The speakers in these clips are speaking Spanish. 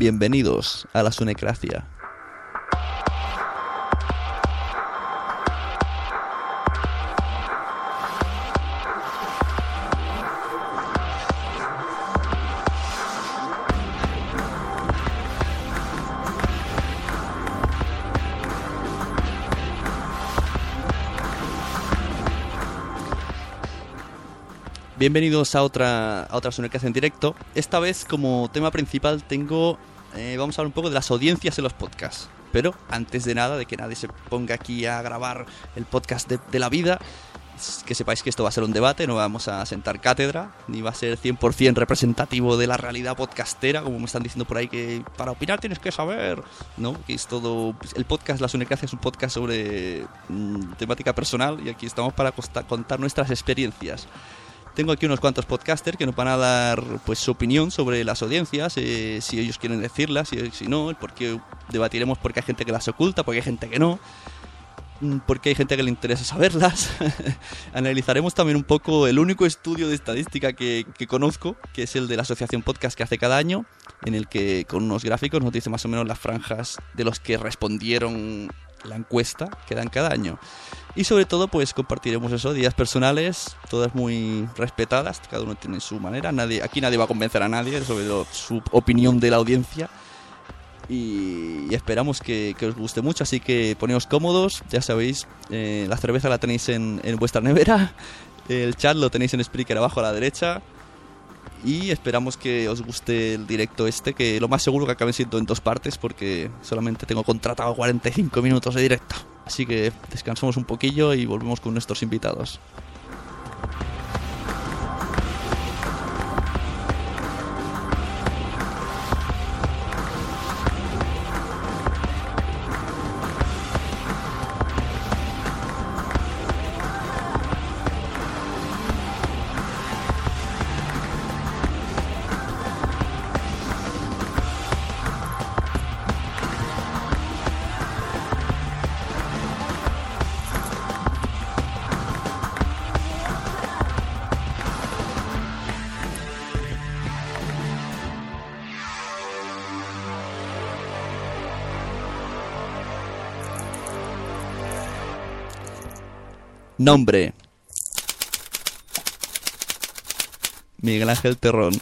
Bienvenidos a la Sunecracia. Bienvenidos a otra, a otra en directo. Esta vez como tema principal tengo... eh, vamos a hablar un poco de las audiencias en los podcasts. Pero antes de nada, de que nadie se ponga aquí a grabar el podcast de, de la vida, que sepáis que esto va a ser un debate, no vamos a sentar cátedra, ni va a ser 100% representativo de la realidad podcastera, como me están diciendo por ahí que para opinar tienes que saber, ¿no? Que es todo... El podcast La Sunecracia es un podcast sobre mm, temática personal y aquí estamos para costa- contar nuestras experiencias. Tengo aquí unos cuantos podcasters que nos van a dar pues su opinión sobre las audiencias, eh, si ellos quieren decirlas, si, no, porque debatiremos porque hay gente que las oculta, porque hay gente que no, mm, porque hay gente que le interesa saberlas. Analizaremos también un poco el único estudio de estadística que, que conozco, que es el de la Asociación Podcast que hace cada año, en el que con unos gráficos nos dice más o menos las franjas de los que respondieron la encuesta que dan cada año. Y sobre todo, pues compartiremos eso, días personales, todas muy respetadas, cada uno tiene su manera, nadie, aquí nadie va a convencer a nadie sobre su opinión de la audiencia. Y, y esperamos que, que os guste mucho, así que poneos cómodos, ya sabéis, eh, la cerveza la tenéis en, en vuestra nevera, el chat lo tenéis en Spreaker abajo a la derecha. Y esperamos que os guste el directo este, que lo más seguro que acabe siendo en dos partes, porque solamente tengo contratado 45 minutos de directo. Así que descansamos un poquillo y volvemos con nuestros invitados. Nombre. Miguel Ángel Terrón.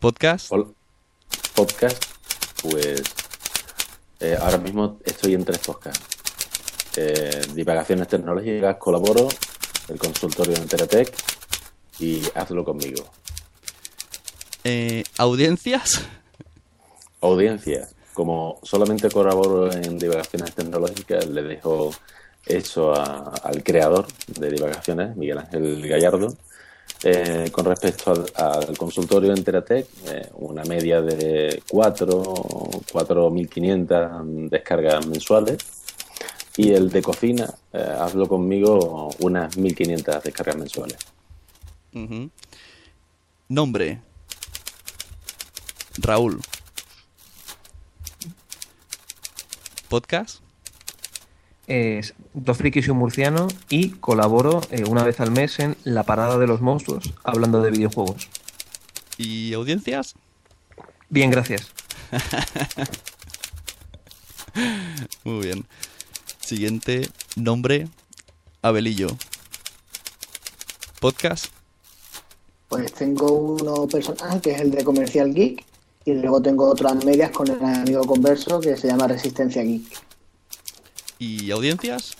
Podcast. Hola. Podcast, pues eh, ahora mismo estoy en tres podcasts. Eh, divagaciones tecnológicas, colaboro, el consultorio de Enteratec y hazlo conmigo. Eh, audiencias. Audiencia, como solamente colaboro en divagaciones tecnológicas, le dejo eso a- al creador de divagaciones, Miguel Ángel Gallardo. Eh, con respecto al, consultorio Enteratec, eh, una media de 4, 4.500 descargas mensuales. Y el de cocina, eh, hazlo conmigo, unas 1.500 descargas mensuales. Ujú. Nombre. Raúl. Podcast. es Dos frikis y un murciano y colaboro eh, una vez al mes en La Parada de los Monstruos hablando de videojuegos. ¿Y audiencias? Bien, gracias. Muy bien. Siguiente nombre. Abelillo. Podcast. Pues tengo uno personal que es el de Comercial Geek y luego tengo otras medias con el amigo converso que se llama Resistencia Geek. ¿Y audiencias?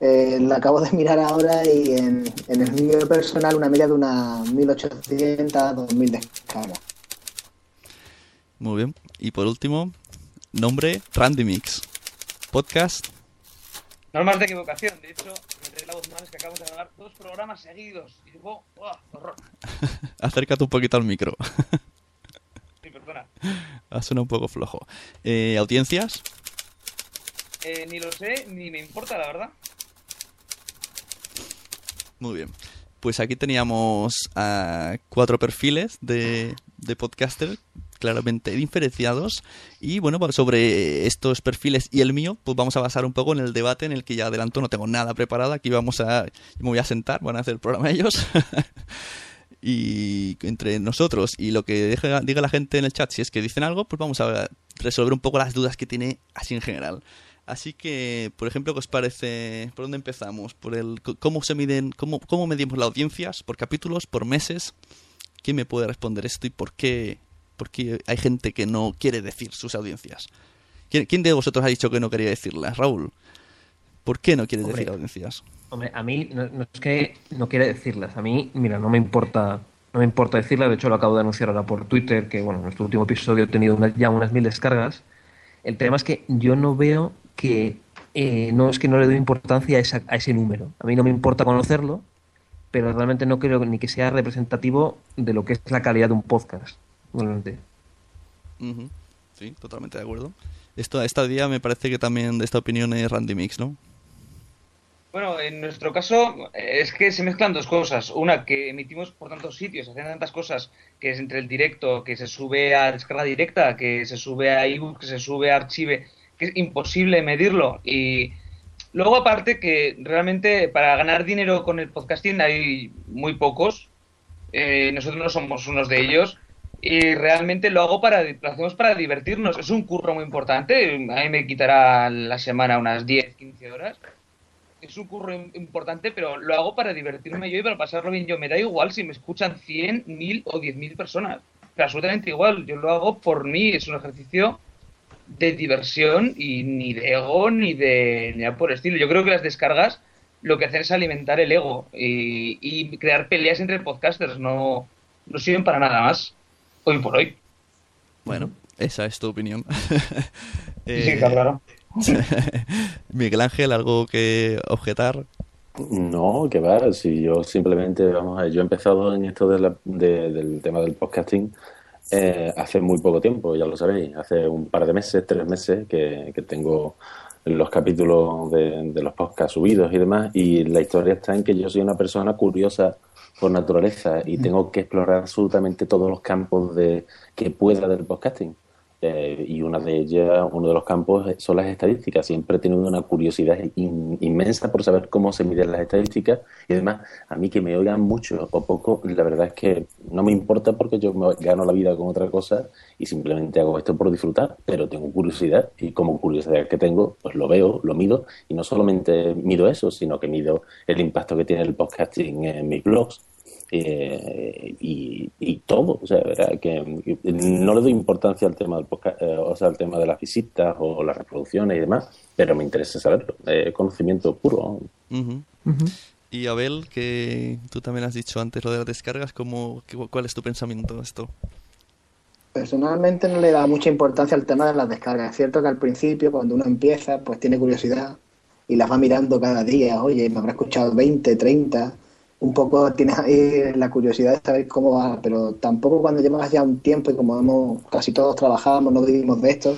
Eh, la acabo de mirar ahora y en, en el mío personal una media de unas 1800 2000 descargas. Muy bien. Y por último, nombre Randy Mix. Podcast. Normas de equivocación. De hecho, me la voz mal es que acabamos de grabar dos programas seguidos. Y digo, ¡oh, horror! Acércate un poquito al micro. Ha sonado un poco flojo. Eh, ¿Audiencias? Eh, ni lo sé, ni me importa, la verdad. Muy bien. Pues aquí teníamos a cuatro perfiles de, de podcaster claramente diferenciados y bueno, pues sobre estos perfiles y el mío, pues vamos a basar un poco en el debate en el que ya adelanto, no tengo nada preparado, aquí vamos a, me voy a sentar, van a hacer el programa ellos y entre nosotros y lo que deja- diga la gente en el chat, si es que dicen algo, pues vamos a resolver un poco las dudas que tiene así en general. Así que, por ejemplo, ¿qué os parece? ¿Por dónde empezamos? ¿Por el cómo se miden, cómo, cómo medimos las audiencias? ¿Por capítulos? ¿Por meses? ¿Quién me puede responder esto y por qué, por qué hay gente que no quiere decir sus audiencias? ¿Quién, quién de vosotros ha dicho que no quería decirlas? Raúl, ¿por qué no quieres Hombre. decir audiencias? Hombre, a mí no, no es que no quiera decirlas. A mí, mira, no me importa, no me importa decirlas. De hecho, lo acabo de anunciar ahora por Twitter, que bueno, nuestro último episodio ha tenido unas- ya unas mil descargas. El tema es que yo no veo que eh, no es que no le doy importancia a, esa- a ese número. A mí no me importa conocerlo, pero realmente no creo ni que sea representativo de lo que es la calidad de un podcast. Realmente. Sí, totalmente de acuerdo. Esto, esta día me parece que también de esta opinión es Randy Mix, ¿no? Bueno, en nuestro caso eh, es que se mezclan dos cosas. Una, que emitimos por tantos sitios, hacen tantas cosas, que es entre el directo, que se sube a descarga directa, que se sube a ebook, que se sube a archive, que es imposible medirlo. Y luego aparte que realmente para ganar dinero con el podcasting hay muy pocos. Eh, nosotros no somos unos de ellos. Y realmente lo hago para, lo hacemos para divertirnos. Es un curro muy importante. A mí me quitará la semana unas 10, 15 horas es un curro im- importante, pero lo hago para divertirme yo y para pasarlo bien yo. Me da igual si me escuchan 100, 1000 o 10.000 personas. Pero absolutamente igual. Yo lo hago por mí. Es un ejercicio de diversión y ni de ego ni de ni nada por el estilo. Yo creo que las descargas lo que hacen es alimentar el ego y, y crear peleas entre podcasters. No, no sirven para nada más. Hoy por hoy. Bueno, esa es tu opinión. Sí, sí, Eh, claro. Miguel Ángel, ¿algo que objetar? No, que va, si yo simplemente, vamos a ver, yo he empezado en esto de la- de- del tema del podcasting eh, hace muy poco tiempo, ya lo sabéis, hace un par de meses, tres meses que, que tengo los capítulos de, de los podcasts subidos y demás, y la historia está en que yo soy una persona curiosa por naturaleza y tengo que explorar absolutamente todos los campos de que pueda del podcasting. Eh, y una de ellas, uno de los campos son las estadísticas. Siempre he tenido una curiosidad in- inmensa por saber cómo se miden las estadísticas. Y además a mí que me oigan mucho o poco, la verdad es que no me importa porque yo me gano la vida con otra cosa y simplemente hago esto por disfrutar, pero tengo curiosidad y como curiosidad que tengo, pues lo veo, lo mido. Y no solamente mido eso, sino que mido el impacto que tiene el podcasting en mis blogs eh, y, y todo, o sea, ¿verdad? que no le doy importancia al tema del podcast, eh, o sea, al tema de las visitas o las reproducciones y demás, pero me interesa saberlo, es conocimiento puro. Ujú. Y Abel, que tú también has dicho antes lo de las descargas, ¿cómo, qué- ¿cuál es tu pensamiento de esto? Personalmente no le da mucha importancia al tema de las descargas. Es cierto que al principio, cuando uno empieza, pues tiene curiosidad y las va mirando cada día. Oye, me habrá escuchado 20, 30. Un poco tienes ahí la curiosidad de saber cómo va, pero tampoco cuando llevas ya un tiempo y como hemos, casi todos trabajamos, no vivimos de esto,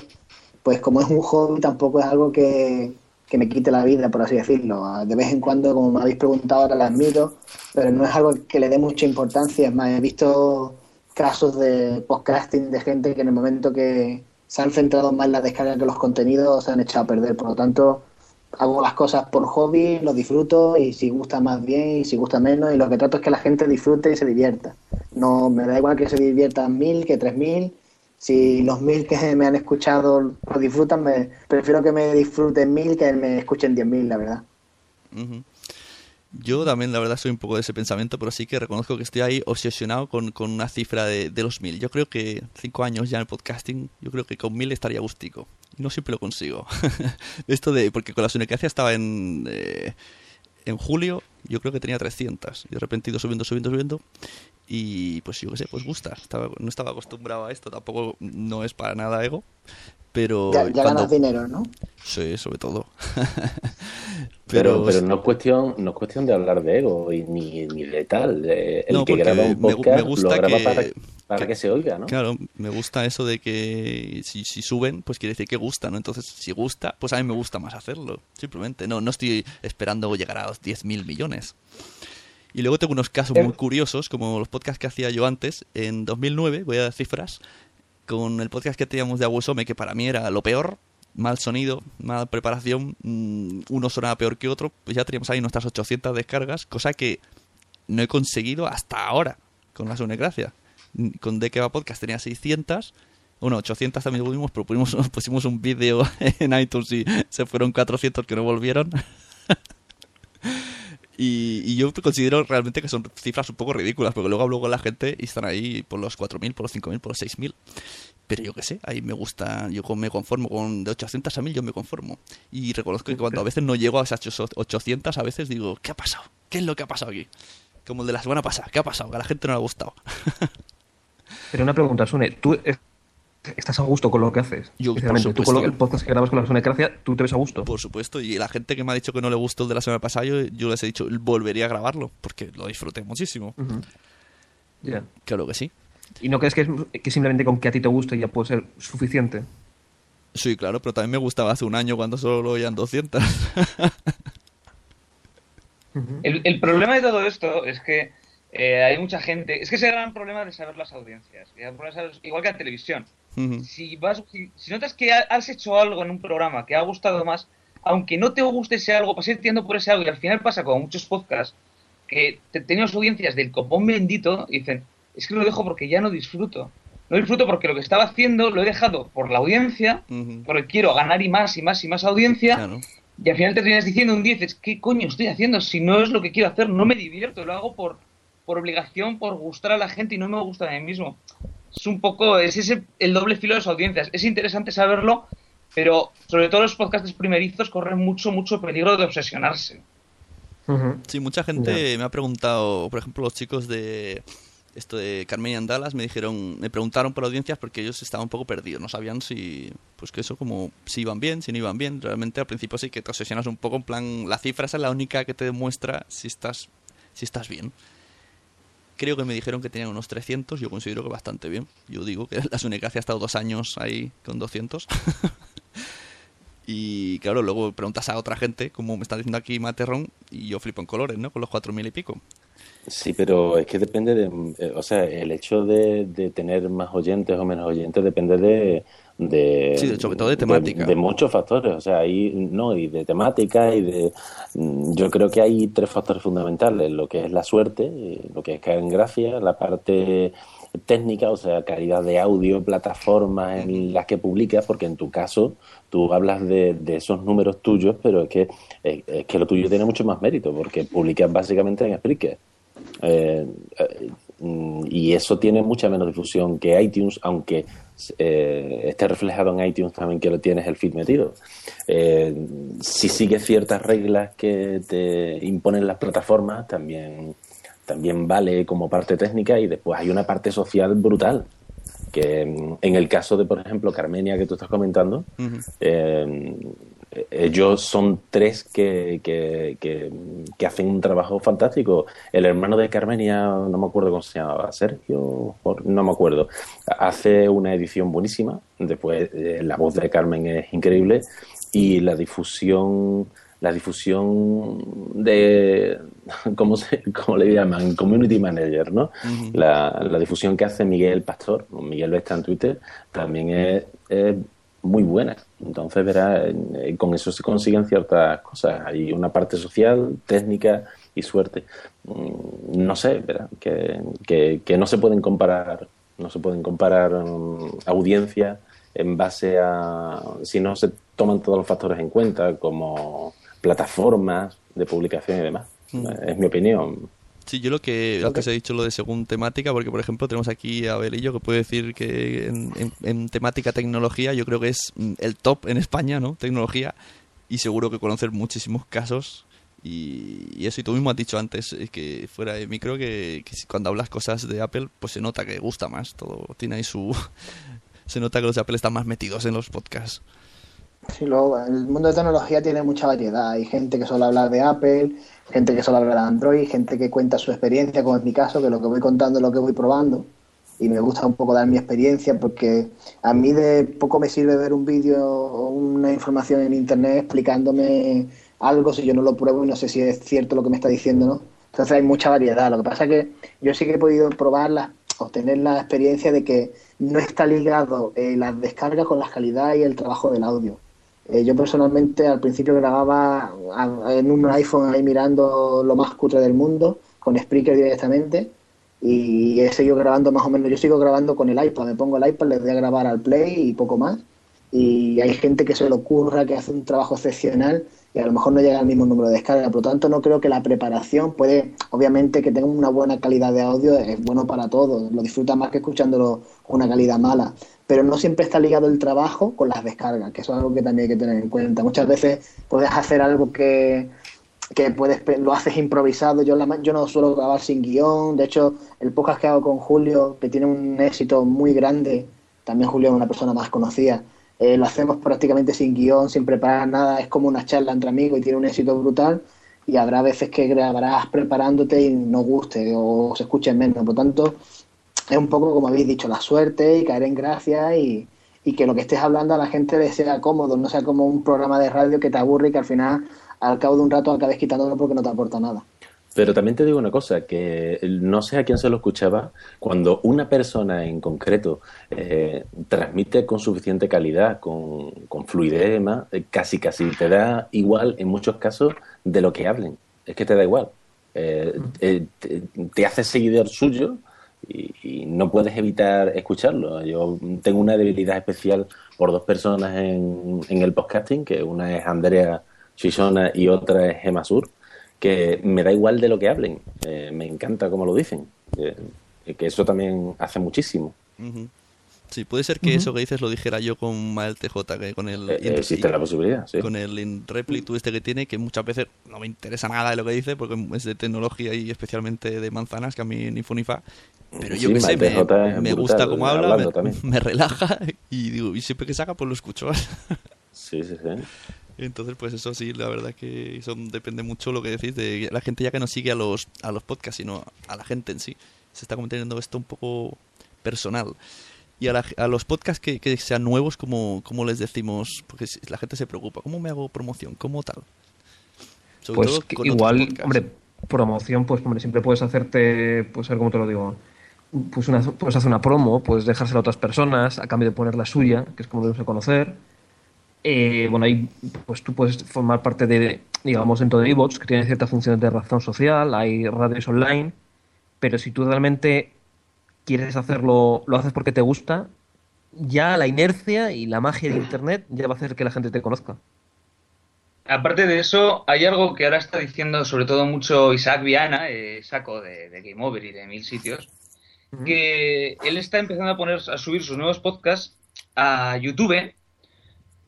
pues como es un hobby, tampoco es algo que, que me quite la vida, por así decirlo. De vez en cuando, como me habéis preguntado, ahora las miro, pero no es algo que le dé mucha importancia. Es más, he visto casos de podcasting de gente que en el momento que se han centrado más en la descarga que los contenidos se han echado a perder. Por lo tanto, hago las cosas por hobby, lo disfruto y si gusta más bien y si gusta menos y lo que trato es que la gente disfrute y se divierta. No me da igual que se diviertan mil que tres mil. Si los mil que me han escuchado lo disfrutan, me, prefiero que me disfruten mil que me escuchen diez mil, la verdad. Yo también, la verdad, soy un poco de ese pensamiento, pero sí que reconozco que estoy ahí obsesionado con, con una cifra de, de los mil. Yo creo que cinco años ya en el podcasting, yo creo que con mil estaría gustico. No siempre lo consigo. Esto de, porque con la Sunecacia estaba en, eh, en julio, yo creo que tenía 300. Y de repente ido subiendo, subiendo, subiendo. Y pues yo qué sé, pues gusta. Estaba, no estaba acostumbrado a esto, tampoco no es para nada ego. Pero Ya, ya cuando- ganas dinero, ¿no? Sí, sobre todo. Pero, pero no es cuestión, no es cuestión de hablar de ego y ni, ni de tal. Eh, El No, que porque graba un me gu- podcast me gusta lo graba que- para, para que- que, se oiga, ¿no? Claro, me gusta eso de que si, si suben, pues quiere decir que gusta, ¿no? Entonces, si gusta, pues a mí me gusta más hacerlo, simplemente. No, no estoy esperando llegar a los 10.000 millones. Y luego tengo unos casos Eh. muy curiosos, como los podcasts que hacía yo antes. En 2009, voy a dar cifras, con el podcast que teníamos de Aguasome, que para mí era lo peor, mal sonido, mala preparación, mm, uno sonaba peor que otro, pues ya teníamos ahí nuestras 800 descargas, cosa que no he conseguido hasta ahora. con la Sunecracia. Con De va podcast tenía 600. Bueno, 800 también tuvimos, pero pusimos, pusimos un vídeo en iTunes y se fueron 400 que no volvieron. y, yo considero realmente que son cifras un poco ridículas, porque luego hablo con la gente y están ahí por los 4.000, por los 5.000, por los 6.000. Pero yo qué sé, ahí me gusta, yo me conformo con de 800 a 1000, yo me conformo. Y reconozco que cuando a veces no llego a esas 800, a veces digo, ¿qué ha pasado? ¿Qué es lo que ha pasado aquí? Como el de la semana pasada, ¿qué ha pasado? Que a la gente no le ha gustado. Pero una pregunta, Sune, ¿tú estás a gusto con lo que haces? Yo, tú con lo- el podcast que grabas con la Sunecracia, ¿tú te ves a gusto? Por supuesto, y la gente que me ha dicho que no le gustó el de la semana pasada, yo, yo les he dicho, volvería a grabarlo, porque lo disfruté muchísimo. Claro que sí. ¿Y no crees que, es, que simplemente con que a ti te guste ya puede ser suficiente? Sí, claro, pero también me gustaba hace un año cuando solo oían 200. El, el problema de todo esto es que eh, hay mucha gente. Es que ese es el gran problema de saber las audiencias. Igual que la televisión. Si, vas, si, si notas que ha- has hecho algo en un programa que ha gustado más, aunque no te guste ese algo, ir tirando por ese algo. Y al final pasa con muchos podcasts que te- tenemos audiencias del copón bendito y dicen: Es que lo dejo porque ya no disfruto. No disfruto porque lo que estaba haciendo lo he dejado por la audiencia, Ujú. porque quiero ganar y más y más y más audiencia. Claro. Y al final te terminas diciendo un 10, es ¿qué coño estoy haciendo? Si no es lo que quiero hacer, no me divierto, lo hago por, por obligación, por gustar a la gente y no me gusta a mí mismo. Es un poco, es ese el doble filo de las audiencias. Es interesante saberlo, pero sobre todo los podcasts primerizos corren mucho, mucho peligro de obsesionarse. Sí, mucha gente me ha preguntado, por ejemplo, los chicos de esto de Carmen y Andalas me dijeron, me preguntaron por audiencias porque ellos estaban un poco perdidos, no sabían si, pues que eso como si iban bien, si no iban bien. Realmente al principio sí que te obsesionas un poco en plan, la cifra esa es la única que te demuestra si estás, si estás bien. Creo que me dijeron que tenían unos 300, yo considero que bastante bien. Yo digo que la Sunecracia ha estado dos años ahí con 200. y claro, luego preguntas a otra gente, como me está diciendo aquí Materrón, y yo flipo en colores, ¿no? Con los 4.000 y pico. Sí, pero es que depende de, eh, o sea, el hecho de, de tener más oyentes o menos oyentes depende de, de Sí, sobre todo de temática. de, muchos factores, o sea, ahí no y de temática y de, mm, yo creo que hay tres factores fundamentales, lo que es la suerte, lo que es caer en gracia, la parte técnica, o sea, calidad de audio, plataformas en las que publicas, porque en tu caso tú hablas de, de esos números tuyos, pero es que es, es que lo tuyo tiene mucho más mérito, porque publicas básicamente en Spreaker. Eh, eh, mm, y eso tiene mucha menos difusión que iTunes, aunque eh, esté reflejado en iTunes también que lo tienes el feed metido. Eh, si sigues ciertas reglas que te imponen las plataformas, también, también vale como parte técnica y después hay una parte social brutal. Que en el caso de, por ejemplo, Carmenia, que tú estás comentando, eh, ellos son tres que, que, que, que hacen un trabajo fantástico. El hermano de Carmenia, no me acuerdo cómo se llamaba, Sergio, no me acuerdo, hace una edición buenísima. Después, eh, la voz de Carmen es increíble y la difusión, la difusión de, ¿cómo, se, cómo le llaman? Community Manager, ¿no? la, la difusión que hace Miguel Pastor, Miguel está en Twitter, también es, es muy buena. Entonces, verá, eh, con eso se consiguen ciertas cosas. Hay una parte social, técnica y suerte. Mm, No sé, que, que, que no se pueden comparar, no se pueden comparar mm, audiencias en base a si no se toman todos los factores en cuenta, como plataformas de publicación y demás. Es mi opinión. Sí, yo lo que antes he dicho lo de según temática, porque por ejemplo tenemos aquí a Belillo que puede decir que en, en- en temática tecnología yo creo que es mm, el top en España, ¿no? Tecnología, y seguro que conocer muchísimos casos. Y, y eso, y tú mismo has dicho antes eh, que fuera de micro que, que cuando hablas cosas de Apple, pues se nota que gusta más, todo tiene ahí su... se nota que los de Apple están más metidos en los podcasts. Sí, luego, el mundo de tecnología tiene mucha variedad. Hay gente que suele hablar de Apple, gente que suele hablar de Android, gente que cuenta su experiencia, como es mi caso, que lo que voy contando es lo que voy probando. Y me gusta un poco dar mi experiencia porque a mí de poco me sirve ver un vídeo o una información en internet explicándome algo si yo no lo pruebo y no sé si es cierto lo que me está diciendo, ¿no? Entonces hay mucha variedad. Lo que pasa es que yo sí que he podido probarla, obtener la experiencia de que no está ligado eh, las descargas con la calidad y el trabajo del audio. Eh, yo personalmente al principio grababa en un iPhone ahí mirando lo más cutre del mundo, con Spreaker directamente, y he seguido grabando más o menos, yo sigo grabando con el iPad, me pongo el iPad, le doy a grabar al Play y poco más. Y hay gente que se le ocurra, que hace un trabajo excepcional y a lo mejor no llega al mismo número de descargas. Por lo tanto, no creo que la preparación puede, obviamente que tenga una buena calidad de audio es bueno para todos, lo disfruta más que escuchándolo con una calidad mala. Pero no siempre está ligado el trabajo con las descargas, que eso es algo que también hay que tener en cuenta. Muchas veces puedes hacer algo que, que puedes lo haces improvisado. Yo, yo no suelo grabar sin guion. De hecho, el podcast que hago con Julio, que tiene un éxito muy grande, también Julio es una persona más conocida, eh, lo hacemos prácticamente sin guion, sin preparar nada. Es como una charla entre amigos y tiene un éxito brutal. Y habrá veces que grabarás preparándote y no guste o se escuche menos. Por tanto, es un poco, como habéis dicho, la suerte y caer en gracia y, y que lo que estés hablando a la gente le sea cómodo, no sea como un programa de radio que te aburre y que al final al cabo de un rato acabes quitándolo porque no te aporta nada. Pero también te digo una cosa, que no sé a quién se lo escuchaba, cuando una persona en concreto eh, transmite con suficiente calidad, con, con fluidez y demás, eh, casi casi te da igual en muchos casos de lo que hablen. Es que te da igual. Eh, te, hace seguidor suyo y, y, no puedes evitar escucharlo. Yo tengo una debilidad especial por dos personas en, en el podcasting, que una es Andrea Shishona y otra es Gemma Sur, que me da igual de lo que hablen, eh, me encanta cómo lo dicen, eh, que eso también hace muchísimo. Sí, puede ser que eso que dices lo dijera yo con Mael TJ, que con el... Eh, existe la posibilidad, sí. Con el tú este que tiene, que muchas veces no me interesa nada de lo que dice, porque es de tecnología y especialmente de manzanas, que a mí ni fu fa. Pero yo que sé, me, gusta cómo habla, me, me, relaja y digo, y siempre que saca, pues lo escucho. sí, sí, sí. Entonces, pues eso sí, la verdad que eso depende mucho lo que decís de la gente ya que no sigue a los, a los podcasts, sino a la gente en sí. Se está convirtiendo esto un poco personal. Y a, a los podcasts que, que, sean nuevos, como, como les decimos, porque la gente se preocupa, ¿cómo me hago promoción? ¿Cómo tal? pues igual, hombre, promoción, pues hombre, siempre puedes hacerte, pues a ver cómo te lo digo, pues una, puedes hacer una promo, puedes dejársela a otras personas a cambio de poner la suya, que es como debemos de conocer eh, bueno, ahí pues tú puedes formar parte de, digamos, dentro de iBots, que tiene ciertas funciones de razón social, hay radios online, pero si tú realmente quieres hacerlo, lo haces porque te gusta, ya la inercia y la magia de Internet ya va a hacer que la gente te conozca. Aparte de eso, hay algo que ahora está diciendo sobre todo mucho Isaac Viana, eh, saco de, Game Over y de mil sitios, que él está empezando a poner a subir sus nuevos podcasts a YouTube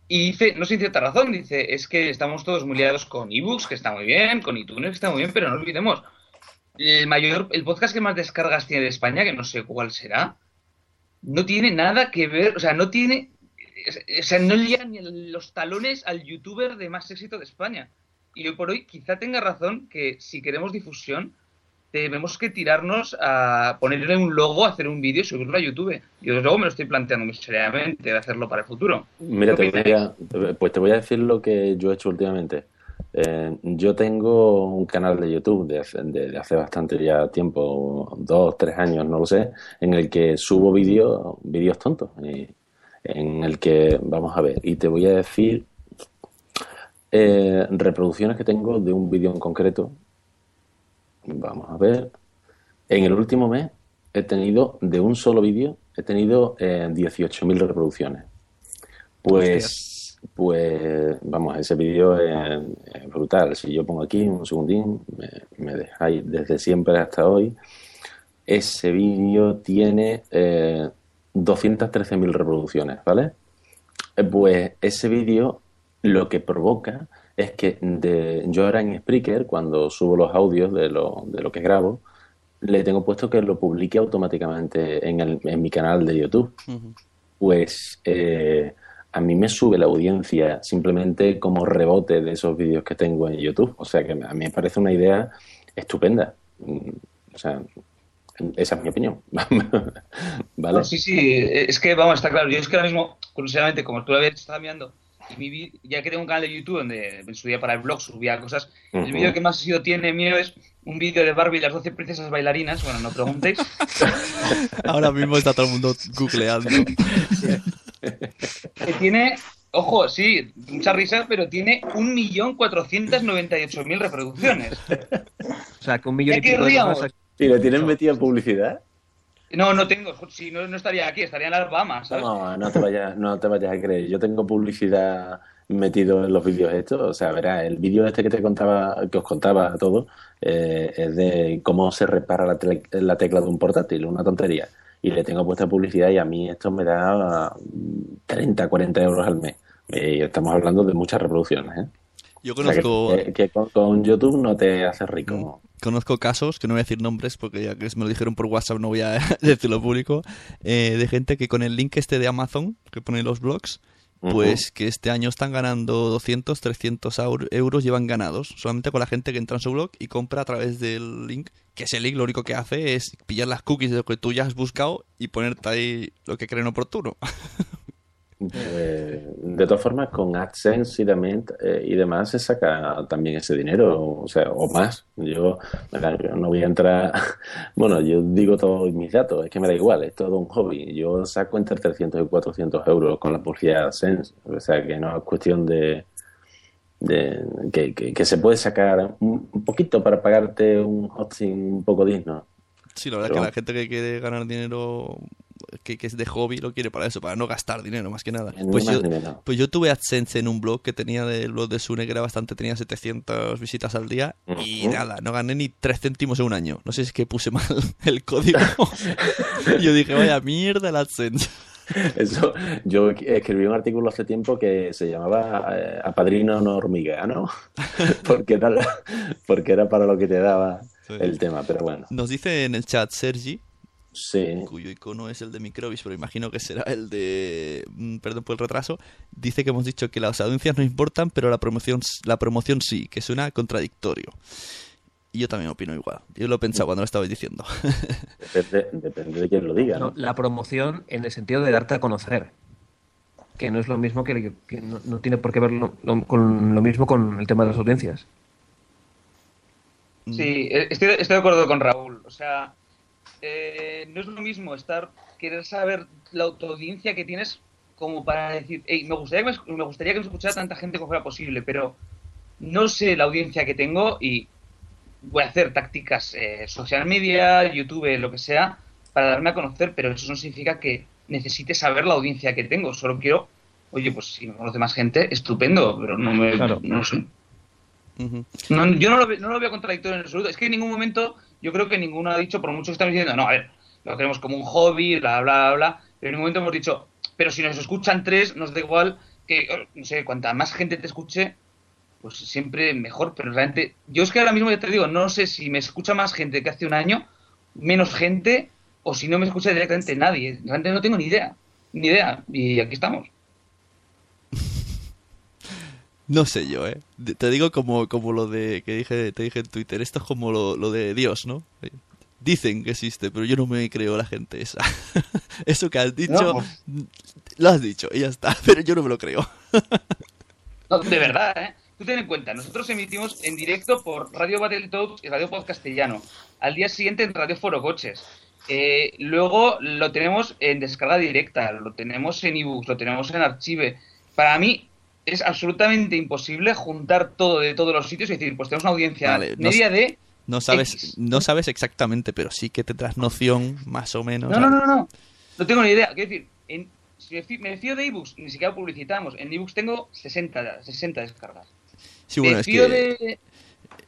y dice, no sin cierta razón, dice, es que estamos todos muy liados con ebooks, que está muy bien, con iTunes, que está muy bien, pero no olvidemos, el mayor, el podcast que más descargas tiene de España, que no sé cuál será, no tiene nada que ver, o sea, no tiene, o sea, no llega ni los talones al youtuber de más éxito de España. Y hoy por hoy quizá tenga razón que si queremos difusión, tenemos que tirarnos a ponerle un logo, hacer un vídeo y subirlo a YouTube. Y desde luego me lo estoy planteando muy seriamente de hacerlo para el futuro. Mira, te voy a, pues te voy a decir lo que yo he hecho últimamente. Eh, yo tengo un canal de YouTube de, de, hace bastante ya tiempo, dos, tres años, no lo sé, en el que subo vídeos vídeos tontos. en el que, vamos a ver, y te voy a decir eh, reproducciones que tengo de un vídeo en concreto Vamos a ver. En el último mes he tenido, de un solo vídeo, he tenido eh, 18.000 reproducciones. Pues, pues, vamos, ese vídeo es, brutal. Si yo pongo aquí un segundín, me, dejáis desde siempre hasta hoy. Ese vídeo tiene eh, 213.000 reproducciones, ¿vale? Eh, pues ese vídeo lo que provoca es que de, yo ahora en Spreaker, cuando subo los audios de lo, de lo que grabo, le tengo puesto que lo publique automáticamente en, el, en mi canal de YouTube. Pues eh, a mí me sube la audiencia simplemente como rebote de esos vídeos que tengo en YouTube. O sea que a mí me parece una idea estupenda. Mm, o sea, esa es mi opinión. ¿Vale? sí, sí, es que vamos, está claro. Yo es que ahora mismo, curiosamente, como tú lo habías estado mirando, ya que tengo un canal de YouTube donde en su día para el blog subía cosas, el vídeo que más sido tiene mío es un vídeo de Barbie y las 12 princesas bailarinas. Bueno, no preguntéis. Ahora mismo está todo el mundo googleando. que tiene, ojo, sí, mucha risa, pero tiene 1.498.000 reproducciones. O sea, que un millón y pico de ¿Y le tienen metida publicidad? No, no tengo. Si no, no estaría aquí, estaría en las Bahamas. No, no te vayas, no te vayas a creer. Yo tengo publicidad metido en los vídeos estos. O sea, verás, el vídeo este que te contaba, que os contaba a todos, eh, es de cómo se repara la, la tecla de un portátil, una tontería. Y le tengo puesta publicidad y a mí esto me da mm, 30, 40 euros al mes. Y estamos hablando de muchas reproducciones, ¿eh? Yo O sea, que- conozco, que, con, con YouTube no te haces rico. conozco casos, que no voy a decir nombres porque ya que me lo dijeron por WhatsApp no voy a decirlo público, eh, de gente que con el link este de Amazon, que pone los blogs, pues que este año están ganando 200, 300 aur- euros, llevan ganados, solamente con la gente que entra en su blog y compra a través del link, que ese link lo único que hace es pillar las cookies de lo que tú ya has buscado y ponerte ahí lo que creen oportuno. Eh, de todas formas, con AdSense y, demás, eh, y demás se saca también ese dinero, o sea, o más. Yo no voy a entrar, bueno, yo digo todos mis datos, es que me da igual, es todo un hobby. Yo saco entre 300 y 400 euros con la publicidad AdSense, o sea, que no es cuestión de, de que, que- que se puede sacar un, poquito para pagarte un hosting un poco digno. Sí, la verdad Pero- que la gente que quiere ganar dinero, que, que es de hobby, lo quiere para eso, para no gastar dinero más que nada. Pues más yo. Pues yo tuve AdSense en un blog que tenía del blog de Sune, que era bastante, tenía 700 visitas al día y nada, no gané ni 3 céntimos en un año. No sé si es que puse mal el código. yo dije, vaya mierda el AdSense. Eso, yo escribí un artículo hace tiempo que se llamaba eh, Apadrino no hormiga, ¿no? porque, era, porque era para lo que te daba Sí. el tema, pero bueno, Nos dice en el chat Sergi, sí. cuyo icono es el de Microbis, pero imagino que será el de... mm, Perdón por el retraso. Dice que hemos dicho que las audiencias no importan, pero la promoción, la promoción sí, que suena contradictorio. Y yo también opino igual. Yo lo he pensado cuando lo estabais diciendo. Depende, depende de quién lo diga, No, ¿no? la promoción en el sentido de darte a conocer. Que no es lo mismo que, que no, no tiene por qué ver lo, lo- con lo mismo con el tema de las audiencias. Sí, estoy, estoy de acuerdo con Raúl. O sea, eh, no es lo mismo estar querer saber la autoaudiencia que tienes como para decir, "Ey, me gustaría que me, me gustaría que me escuchara tanta gente como fuera posible, pero no sé la audiencia que tengo y voy a hacer tácticas eh, social media, YouTube, lo que sea, para darme a conocer, pero eso no significa que necesite saber la audiencia que tengo. Solo quiero, oye, pues si me conoce más gente, estupendo, pero no me, Claro. no lo sé. No, yo no lo, no lo veo contradictorio en absoluto. Es que en ningún momento yo creo que ninguno ha dicho, por mucho que estamos diciendo, no, a ver, lo tenemos como un hobby, bla, bla, bla, bla, pero en ningún momento hemos dicho, pero si nos escuchan tres, nos da igual que, eh, no sé, cuanta más gente te escuche, pues siempre mejor, pero realmente, yo es que ahora mismo ya te digo, no sé si me escucha más gente que hace un año, menos gente, o si no me escucha directamente nadie. Realmente no tengo ni idea, ni idea, y aquí estamos. No sé yo, ¿eh? Te digo como, como lo de que dije, te dije en Twitter. Esto es como lo, lo de Dios, ¿no? Dicen que existe, pero yo no me creo la gente esa. Eso que has dicho, No, pues- lo has dicho y ya está, pero yo no me lo creo. No, de verdad, ¿eh? Tú ten en cuenta, nosotros emitimos en directo por Radio Battletoads y Radio Pod Castellano. Al día siguiente en Radio Foro Coches. Eh, luego lo tenemos en descarga directa, lo tenemos en ebooks, lo tenemos en archive. Para mí es absolutamente imposible juntar todo de todos los sitios y decir, pues tenemos una audiencia Vale, media de... No sabes, X. no sabes exactamente, pero sí que tendrás noción, más o menos. No, no, no, no. No tengo ni idea. Quiero decir, en- si me fío, de ebooks, ni siquiera publicitamos. En ebooks tengo 60, 60 descargas. Sí, bueno, me es fío que, de...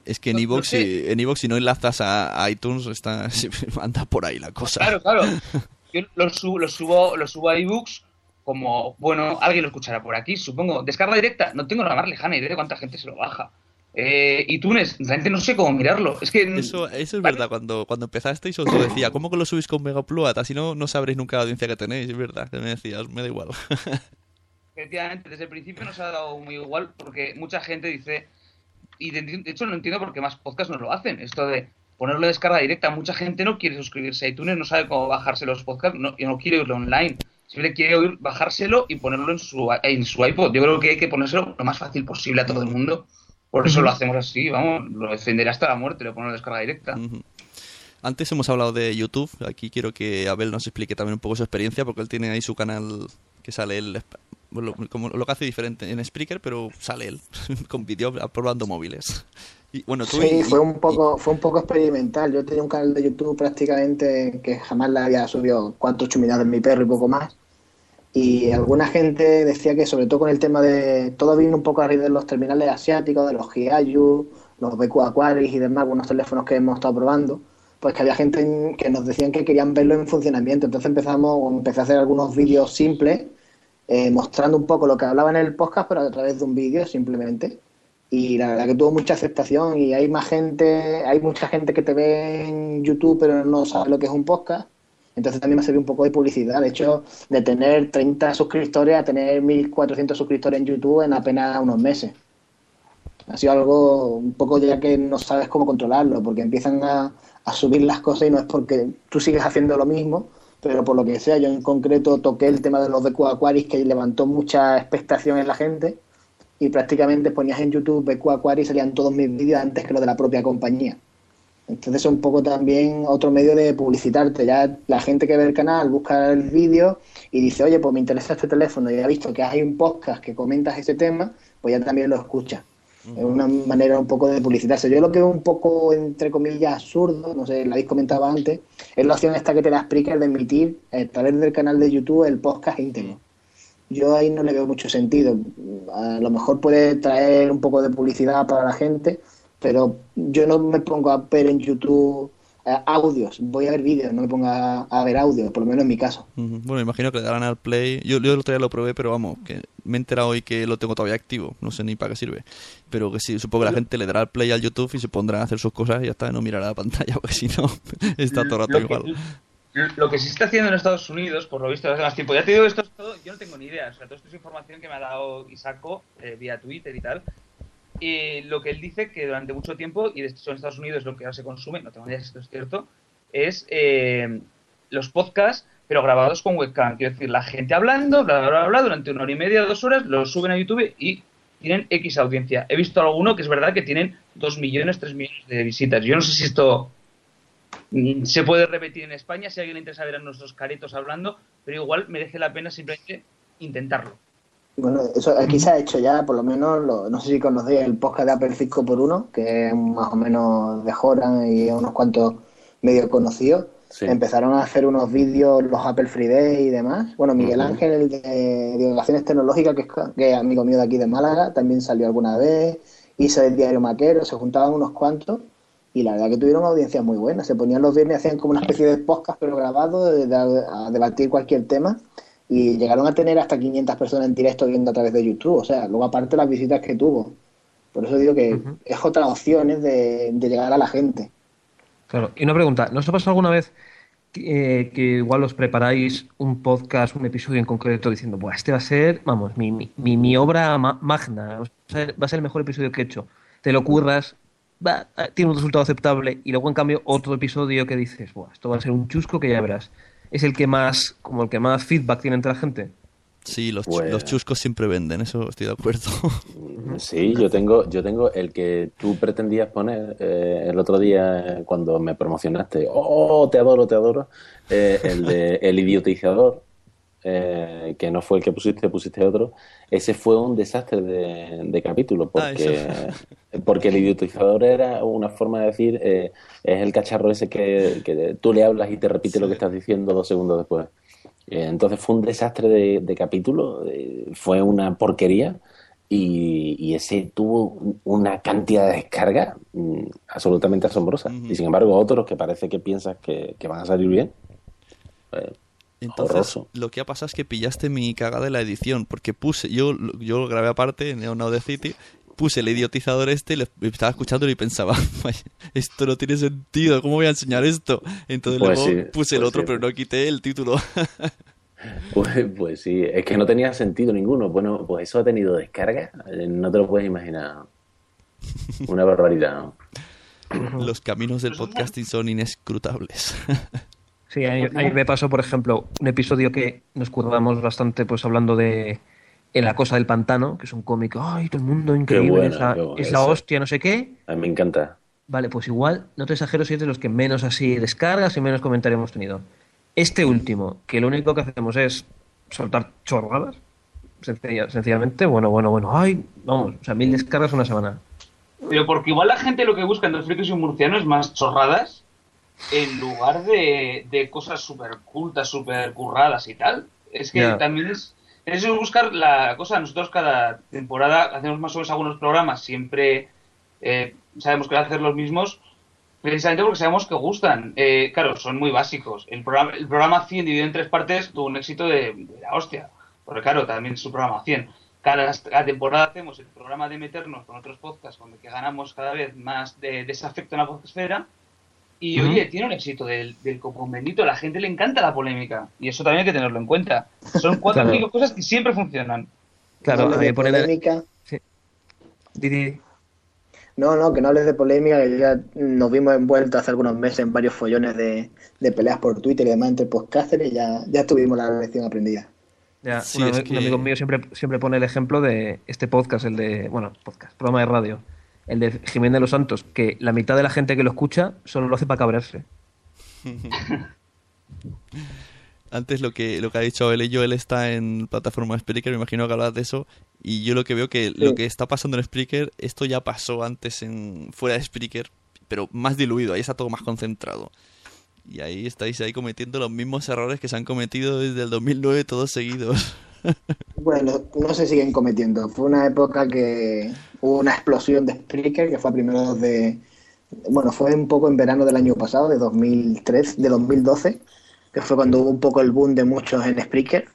es que en no- no iVoox, sé. si, en si no enlazas a, iTunes, está, anda por ahí la cosa. Claro, claro. Yo lo subo, lo subo, lo subo a ebooks como, bueno, alguien lo escuchará por aquí, supongo. Descarga directa, no tengo la más lejana idea de cuánta gente se lo baja. Eh, iTunes, realmente no sé cómo mirarlo. Es que Eso, eso es Vale. verdad, cuando, cuando empezasteis os lo decía, ¿cómo que lo subís con Megapluat? Así no, no sabréis nunca la audiencia que tenéis, es verdad, me decías, me da igual. efectivamente desde el principio nos ha dado muy igual porque mucha gente dice, y de, de hecho no entiendo por qué más podcasts no lo hacen, esto de ponerlo de descarga directa, mucha gente no quiere suscribirse a iTunes, no sabe cómo bajarse los podcasts, no, y no quiere oírlo online, simplemente quiere oír, bajárselo y ponerlo en su, en su iPod. Yo creo que hay que ponérselo lo más fácil posible a todo el mundo, por eso lo hacemos así, vamos, lo defenderé hasta la muerte, lo ponemos de descarga directa. Antes hemos hablado de YouTube, aquí quiero que Abel nos explique también un poco su experiencia, porque él tiene ahí su canal que sale él, lo, como lo que hace diferente en Spreaker, pero sale él, con vídeo probando móviles. Y, bueno, tú Sí, y- fue un poco, fue un poco experimental. Yo tenía un canal de YouTube prácticamente que jamás le había subido cuatro chuminadas de mi perro y poco más. Y alguna gente decía que sobre todo con el tema de todo vino un poco a raíz de los terminales asiáticos, de los Hiayu, los BQ Aquaris y demás, algunos teléfonos que hemos estado probando, pues que había gente en- que nos decían que querían verlo en funcionamiento. Entonces empezamos, empecé a hacer algunos vídeos simples, eh, mostrando un poco lo que hablaba en el podcast, pero a través de un vídeo simplemente. Y la verdad que tuvo mucha aceptación y hay más gente, hay mucha gente que te ve en YouTube pero no sabe lo que es un podcast. Entonces también me servido un poco de publicidad. De hecho, de tener 30 suscriptores a tener 1400 suscriptores en YouTube en apenas unos meses. Ha sido algo un poco ya que no sabes cómo controlarlo, porque empiezan a, a subir las cosas y no es porque tú sigues haciendo lo mismo, pero por lo que sea, yo en concreto toqué el tema de los BQ Aquaris que levantó mucha expectación en la gente y prácticamente ponías en YouTube BQ Aquaris y salían todos mis vídeos antes que los de la propia compañía. Entonces es un poco también otro medio de publicitarte. Ya la gente que ve el canal busca el vídeo y dice, oye, pues me interesa este teléfono y ha visto que hay un podcast que comentas ese tema, pues ya también lo escucha. Es una manera un poco de publicitarse. Yo lo que veo un poco, entre comillas, absurdo, no sé, lo habéis comentado antes, es la opción esta que te la explica de emitir a través del canal de YouTube el podcast íntegro. Yo ahí no le veo mucho sentido. A lo mejor puede traer un poco de publicidad para la gente, pero yo no me pongo a ver en YouTube eh, audios, voy a ver vídeos, no me pongo a, a ver audios, por lo menos en mi caso. Ujú. Bueno, imagino que le darán al play. Yo, yo el otro día lo probé, pero vamos, que me he enterado hoy que lo tengo todavía activo. No sé ni para qué sirve. Pero que sí, supongo que la gente le dará al play al YouTube y se pondrán a hacer sus cosas y ya está, no mirará la pantalla, porque si no, está todo el rato Lo que- igual. Lo que se está haciendo en Estados Unidos, por lo visto, hace más tiempo, ya te digo, esto yo no tengo ni idea, o sea, todo esto es información que me ha dado Isaco eh, vía Twitter y tal. Y lo que él dice que durante mucho tiempo, y de hecho en Estados Unidos lo que ahora se consume, no tengo ni idea si esto es cierto, es eh, los podcasts, pero grabados con webcam. Quiero decir, la gente hablando, bla, bla, bla, bla, durante una hora y media, dos horas, los suben a YouTube y tienen X audiencia. He visto alguno que es verdad que tienen 2 millones, 3 millones de visitas. Yo no sé si esto se puede repetir en España, si a alguien le interesa ver a nuestros caretos hablando, pero igual merece la pena simplemente intentarlo. Bueno, eso aquí se ha hecho ya, por lo menos, lo- no sé si conocéis el podcast de Apple 5x1, que es más o menos de Joran y unos cuantos medio conocidos. Sí. Empezaron a hacer unos vídeos, los Apple Free Day y demás. Bueno, Miguel. Ángel, el de divulgaciones tecnológicas, que es, que es amigo mío de aquí de Málaga, también salió alguna vez. Hizo el diario Maquero, se juntaban unos cuantos. Y la verdad que tuvieron audiencias muy buenas. Se ponían los viernes, hacían como una especie de podcast, pero grabado, de- de- a debatir cualquier tema. Y llegaron a tener hasta 500 personas en directo viendo a través de YouTube. O sea, luego aparte las visitas que tuvo. Por eso digo que es otra opción es de, de llegar a la gente. Claro, y una pregunta, ¿no os ha pasado alguna vez que, eh, que igual os preparáis un podcast, un episodio en concreto diciendo, Buah, este va a ser, vamos, mi, mi, mi- mi obra ma- magna, va a, ser, va a ser el mejor episodio que he hecho? Te lo curras, va, eh, tiene un resultado aceptable y luego en cambio otro episodio que dices, Buah, esto va a ser un chusco que ya verás. Es el que más, como el que más feedback tiene entre la gente. Sí, los, chu- Pues- los chuscos siempre venden, eso estoy de acuerdo. Sí, yo tengo, yo tengo el que tú pretendías poner eh, el otro día eh, cuando me promocionaste. Oh, te adoro, te adoro. Eh, el de El idiotizador, eh, que no fue el que pusiste, pusiste otro. Ese fue un desastre de, de capítulo, Ah, porque, porque el idiotizador era una forma de decir, eh, es el cacharro ese que, que tú le hablas y te repite lo que estás diciendo dos segundos después. Eh, Entonces fue un desastre de, de capítulo, eh, fue una porquería y, y ese tuvo una cantidad de descarga mm, absolutamente asombrosa. Ujú. Y sin embargo otros que parece que piensas que, que van a salir bien, eh, Entonces, Horroroso. lo que ha pasado es que pillaste mi cagada de la edición, porque puse, yo, yo lo grabé aparte en Now the City, puse el idiotizador este, y lo- estaba escuchando y pensaba, "Vaya, esto no tiene sentido, ¿cómo voy a enseñar esto? Entonces Pues luego sí, puse el pues otro, sí. pero no quité el título. pues, pues sí, es que no tenía sentido ninguno. Bueno, pues eso ha tenido descarga, eh, no te lo puedes imaginar. Una barbaridad. Los caminos del podcasting son inescrutables. Sí, a mí, a mí me pasó, por ejemplo, un episodio que nos curramos bastante, pues hablando de en La Cosa del Pantano, que es un cómic, ay, todo el mundo increíble, buena, es, la, qué buena es la esa. hostia, no sé qué. A mí me encanta. Vale, pues igual, no te exagero si es de los que menos así descargas y menos comentarios hemos tenido. Este último, que lo único que hacemos es soltar chorradas, sencilla- sencillamente, bueno, bueno, bueno, ay, vamos, o sea, mil descargas una semana. Pero porque igual la gente lo que busca en los frikis y un murciano es más chorradas en lugar de, de cosas súper cultas, súper curradas y tal. Es que también es, es buscar la cosa. Nosotros cada temporada hacemos más o menos algunos programas, siempre eh, sabemos que van a hacer los mismos, precisamente porque sabemos que gustan. Eh, claro, son muy básicos. El programa, el programa 100 dividido en tres partes tuvo un éxito de, de la hostia. Porque claro, también es su programa 100. Cada, cada temporada hacemos el programa de meternos con otros podcasts, con el que ganamos cada vez más de, desafecto en la podcastfera. Y oye, tiene un éxito del, del copón bendito. A la gente le encanta la polémica. Y eso también hay que tenerlo en cuenta. Son cuatro o Claro. cinco cosas que siempre funcionan. Claro, no la- polémica. Di. No, no, que no hables de polémica, que ya nos vimos envueltos hace algunos meses en varios follones de, de peleas por Twitter y demás entre podcasters y ya, ya tuvimos la lección aprendida. Ya, Sí, un, es un amigo mío siempre, siempre pone el ejemplo de este podcast, el de, bueno, podcast, programa de radio, el de Jiménez de los Santos, que la mitad de la gente que lo escucha solo lo hace para cabrearse. Antes lo que, lo que ha dicho él y yo, él está en plataforma Spreaker, me imagino que hablas de eso. Y yo lo que veo que lo que está pasando en Spreaker, esto ya pasó antes en fuera de Spreaker, pero más diluido, ahí está todo más concentrado. Y ahí estáis ahí cometiendo los mismos errores que se han cometido desde el 2009 todos seguidos. Bueno, no se siguen cometiendo. Fue una época que hubo una explosión de Spreaker, que fue a primeros de... Bueno, fue un poco en verano del año pasado, de 2003, de 2012, que fue cuando hubo un poco el boom de muchos en Spreaker.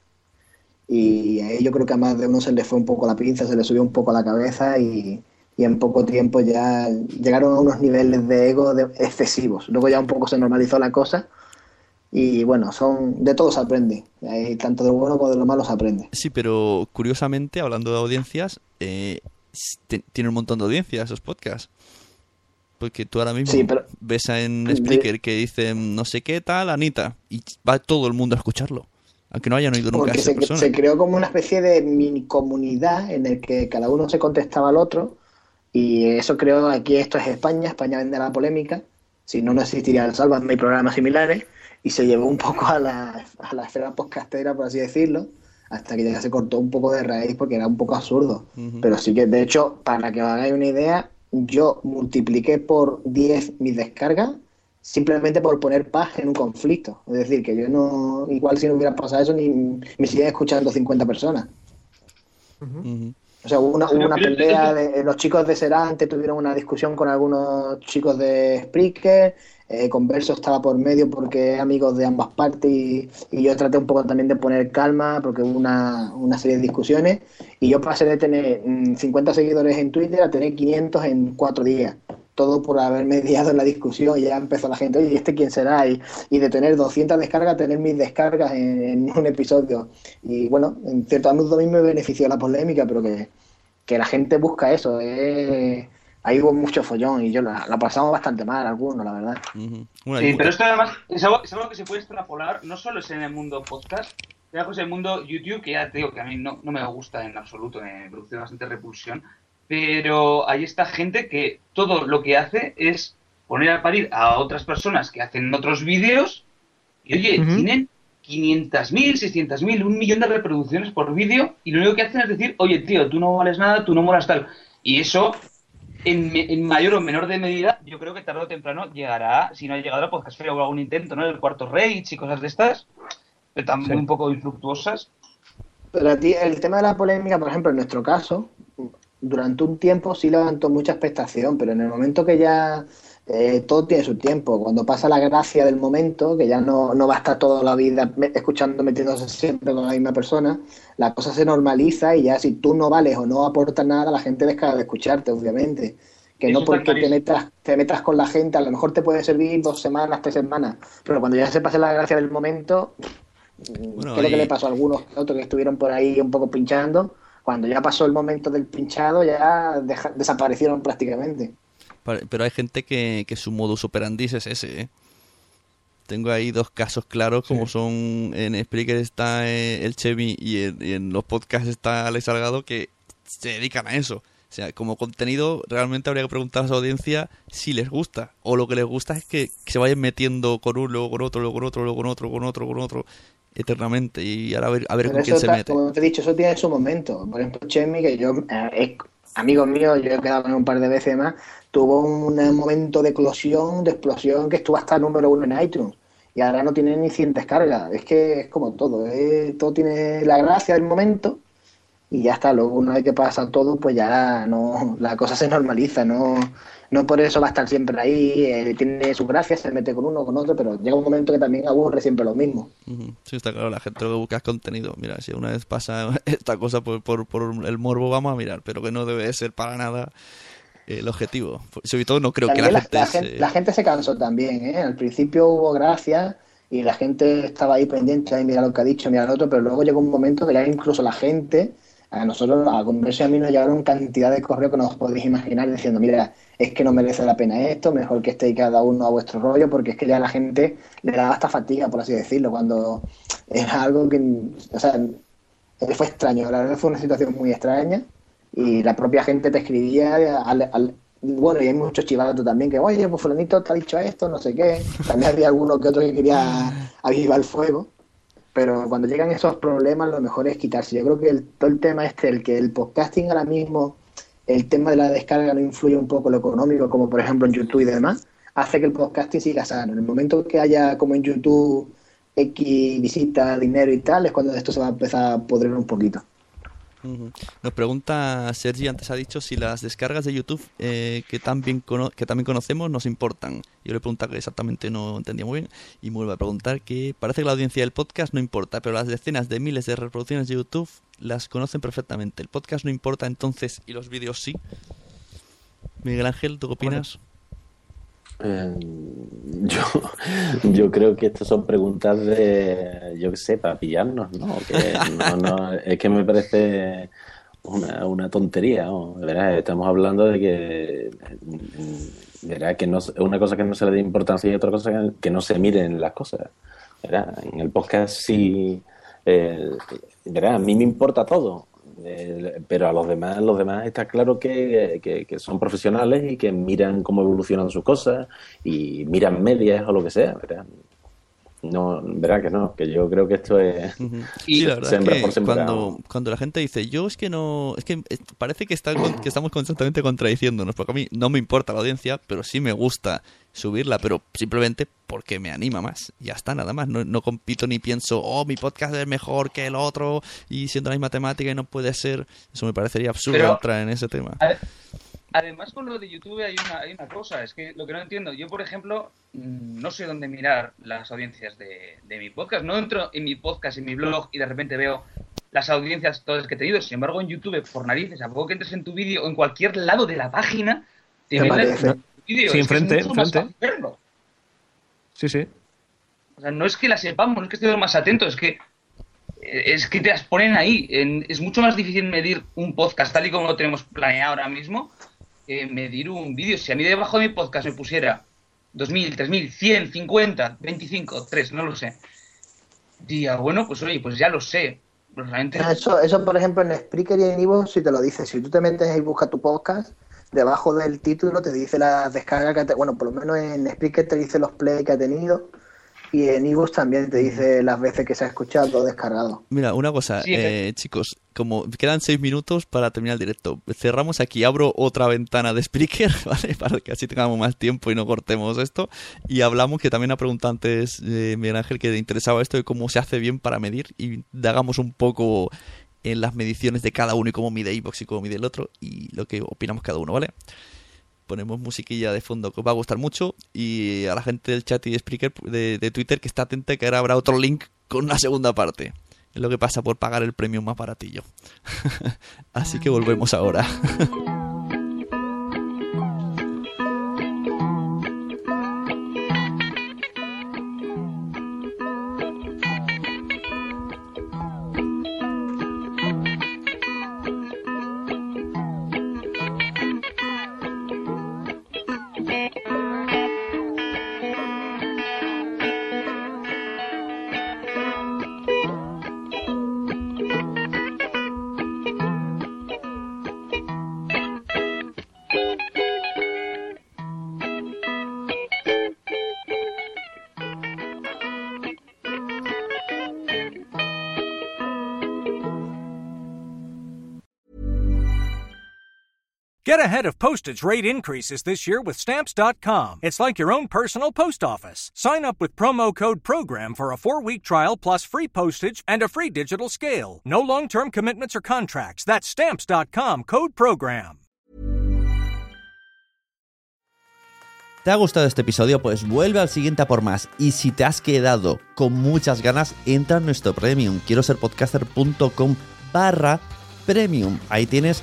Y ahí yo creo que a más de uno se le fue un poco la pinza, se le subió un poco la cabeza y, y en poco tiempo ya llegaron a unos niveles de ego de- excesivos. Luego ya un poco se normalizó la cosa y bueno, son de todo se aprende. Ahí tanto de lo bueno como de lo malo se aprende. Sí, pero curiosamente, hablando de audiencias, eh, tiene un montón de audiencias esos podcasts. Porque tú ahora mismo Sí, pero- ves en Spreaker que dicen no sé qué tal, Anita, y va todo el mundo a escucharlo. Aunque no hayan oído nunca a Porque esa se, persona. se creó como una especie de mini comunidad en el que cada uno se contestaba al otro y eso creó aquí, esto es España, España vende la polémica, si no, no existiría el Sálvame y programas similares y se llevó un poco a la, a la esfera podcastera, por así decirlo, hasta que ya se cortó un poco de raíz porque era un poco absurdo. Pero sí que, de hecho, para que os hagáis una idea, yo multipliqué por 10 mis descargas simplemente por poner paz en un conflicto. Es decir, que yo no, igual si no hubiera pasado eso, ni me siguen escuchando 50 personas. O sea, hubo una, hubo una pelea, de, los chicos de Serante tuvieron una discusión con algunos chicos de Spreaker, eh, Converso estaba por medio porque amigos de ambas partes y, yo traté un poco también de poner calma porque hubo una, una serie de discusiones y yo pasé de tener mm, 50 seguidores en Twitter a tener 500 en cuatro días. Todo por haber mediado en la discusión y ya empezó la gente, oye, ¿y este quién será? Y, de tener 200 descargas tener mis descargas en, un episodio. Y bueno, en cierto modo a mí me benefició la polémica, pero que, que la gente busca eso. Ahí hubo mucho follón y yo la, la pasamos bastante mal algunos, la verdad. Bueno, Sí, pero esto además es algo, es algo que se puede extrapolar, no solo es en el mundo podcast, es en el mundo YouTube, que ya te digo que a mí no, no me gusta en absoluto, me produce bastante repulsión, pero hay esta gente que todo lo que hace es poner a parir a otras personas que hacen otros vídeos y oye, Ujú. tienen 500.000, 600.000, un millón de reproducciones por vídeo y lo único que hacen es decir, oye tío, tú no vales nada, tú no molas tal. Y eso en, en mayor o menor de medida, yo creo que tarde o temprano llegará, si no ha llegado a Podcastfera o algún intento, ¿no? El cuarto Rage y cosas de estas, pero también Sí. un poco infructuosas. Pero a ti, el tema de la polémica, por ejemplo, en nuestro caso, durante un tiempo sí levantó mucha expectación, pero en el momento que ya eh, todo tiene su tiempo, cuando pasa la gracia del momento, que ya no, no va a estar toda la vida escuchando, metiéndose siempre con la misma persona, la cosa se normaliza y ya si tú no vales o no aportas nada, la gente deja de escucharte, obviamente. Que Eso no porque te metas, te metas con la gente, a lo mejor te puede servir dos semanas, tres semanas, pero cuando ya se pase la gracia del momento, Bueno, creo que le pasó a algunos otros que estuvieron por ahí un poco pinchando. Cuando ya pasó el momento del pinchado, ya deja- desaparecieron prácticamente. Pero hay gente que, que su modus operandi es ese, ¿eh? Tengo ahí dos casos claros, como son en Spreaker está eh, el Chevy y en, y en los podcasts está Alex Salgado, que se dedican a eso. O sea, como contenido, realmente habría que preguntar a su audiencia si les gusta. O lo que les gusta es que, que se vayan metiendo con uno, luego con otro, luego con otro, luego con otro, con otro, con otro, eternamente. Y ahora a ver, a ver Pero con quién se mete. como te he dicho, eso tiene su momento. Por ejemplo, Chemi, que yo eh, amigos míos, yo he quedado con un par de veces más, tuvo un, momento de eclosión, de explosión, que estuvo hasta número uno en iTunes. Y ahora no tiene ni 100 descargas. Es que es como todo. ¿eh? Todo tiene la gracia del momento y ya está. Luego, una vez que pasa todo, pues ya no la cosa se normaliza. No, no por eso va a estar siempre ahí. Eh, tiene su gracia, se mete con uno, con otro, pero llega un momento que también aburre siempre lo mismo. Sí, está claro. La gente lo que busca es contenido. Mira, si una vez pasa esta cosa por, por, por el morbo, vamos a mirar, pero que no debe ser para nada el objetivo. Sobre todo no creo que la, gente, la, gente, se cansó también, ¿eh? Al principio hubo gracia y la gente estaba ahí pendiente, ahí mira lo que ha dicho, mira lo otro, pero luego llegó un momento que ya incluso la gente, a nosotros, a Converso y a mí nos llegaron cantidad de correos que no os podéis imaginar diciendo, mira, es que no merece la pena esto, mejor que estéis cada uno a vuestro rollo, porque es que ya la gente le daba hasta fatiga, por así decirlo, cuando era algo que, o sea, fue extraño, la verdad fue una situación muy extraña y la propia gente te escribía al, bueno, y hay muchos chivatos también que, oye, pues fulanito te ha dicho esto, no sé qué. También había alguno que otro que quería avivar el fuego. Pero cuando llegan esos problemas, lo mejor es quitarse. Yo creo que el, todo el tema este, el que el podcasting ahora mismo, el tema de la descarga no influye un poco lo económico, como por ejemplo en YouTube y demás, hace que el podcasting siga sano. En el momento que haya, como en YouTube, X visita, dinero y tal, es cuando esto se va a empezar a podrir un poquito. Nos pregunta Sergi, antes ha dicho si las descargas de YouTube eh, que, también que también conocemos nos importan. Yo le pregunto que exactamente no entendía muy bien y me vuelve a preguntar que parece que la audiencia del podcast no importa, pero las decenas de miles de reproducciones de YouTube las conocen perfectamente. El podcast no importa entonces y los vídeos sí. Miguel Ángel, ¿tú qué opinas? Eh, yo, yo creo que estas son preguntas de, yo qué sé, para pillarnos, ¿no? es que me parece una, una tontería, ¿no? Estamos hablando de que, ¿verdad? que no, una cosa que no se le dé importancia y otra cosa que, no se miren las cosas. ¿verdad? En el podcast sí, eh, ¿verdad? A mí me importa todo. Eh, pero a los demás, los demás está claro que, que, son profesionales y que miran cómo evolucionan sus cosas y miran medias o lo que sea, ¿verdad? No, verdad que no, que yo creo que esto es y la verdad que cuando, cuando la gente dice yo es que no, es que parece que, está, que estamos constantemente contradiciéndonos, porque a mí no me importa la audiencia, pero sí me gusta subirla, pero simplemente porque me anima más. Ya está, nada más. No, no compito ni pienso, oh, mi podcast es mejor que el otro y siendo la misma temática y no puede ser. Eso me parecería absurdo entrar en ese tema. Además, con lo de YouTube hay una, hay una cosa, es que lo que no entiendo, yo por ejemplo, mm, no sé dónde mirar las audiencias de, mi podcast, no entro en mi podcast, en mi blog y de repente veo las audiencias todas que he tenido, sin embargo en YouTube, por narices, a poco que entres en tu vídeo o en cualquier lado de la página, te ves vídeo. Sí, enfrente, enfrente. Sí, sí. O sea, no es que la sepamos, no es que estemos más atentos, es que es que te las ponen ahí. es mucho más difícil medir un podcast tal y como lo tenemos planeado ahora mismo medir un vídeo. Si a mí debajo de mi podcast me pusiera 2.000, 3.000, 100, 50, 25, 3, no lo sé. Día, bueno, pues oye, pues ya lo sé. Realmente... Eso, eso, por ejemplo, en Spreaker y en Ivo si te lo dice. Si tú te metes y buscas tu podcast, debajo del título te dice la descarga que ha Bueno, por lo menos en Spreaker te dice los play que ha tenido y en iVoox también te dice las veces que se ha escuchado o descargado. Mira, una cosa, eh, chicos, como quedan seis minutos para terminar el directo, cerramos aquí, abro otra ventana de Spreaker, ¿vale? Para que así tengamos más tiempo y no cortemos esto. Y hablamos, que también ha preguntado antes eh, Miguel Ángel que le interesaba esto de cómo se hace bien para medir y hagamos un poco en las mediciones de cada uno y cómo mide iVoox y cómo mide el otro y lo que opinamos cada uno, ¿vale? Ponemos musiquilla de fondo que os va a gustar mucho y a la gente del chat y de de Twitter que está atenta que ahora habrá otro link con una segunda parte. Es lo que pasa por pagar el premio más baratillo. Así que volvemos ahora. Get ahead of postage rate increases this year with Stamps.com. It's like your own personal post office. Sign up with promo code PROGRAM for a four week trial plus free postage and a free digital scale. No long term commitments or contracts. That's Stamps.com code PROGRAM. ¿Te ha gustado este episodio? Pues vuelve al siguiente a por más. Y si te has quedado con muchas ganas, entra en nuestro premium. Quiero ser podcaster.com barra premium. Ahí tienes